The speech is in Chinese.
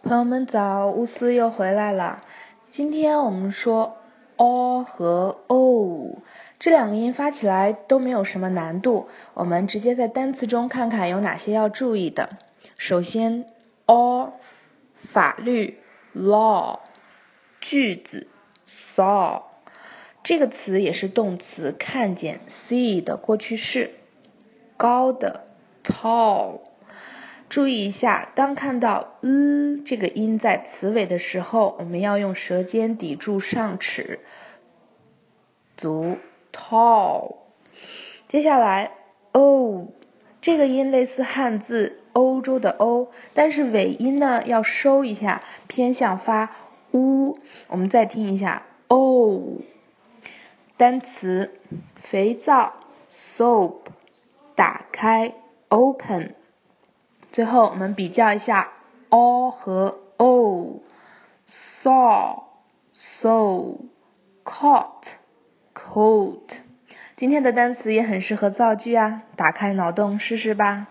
朋友们早，乌斯又回来了。今天我们说 o 和 o 这两个音发起来都没有什么难度，我们直接在单词中看看有哪些要注意的。首先 o 法律 law 句子 saw 这个词也是动词看见 see 的过去式，高的 tall。注意一下，当看到 “l” 这个音在词尾的时候，我们要用舌尖抵住上齿，读 tall。接下来 “o” 这个音类似汉字“欧洲”的“欧”，但是尾音呢要收一下，偏向发 “u”。我们再听一下 “o”。单词肥皂 “soap”，打开 “open”。最后我们比较一下 o 和 o，saw saw caught caught。今天的单词也很适合造句啊，打开脑洞试试吧。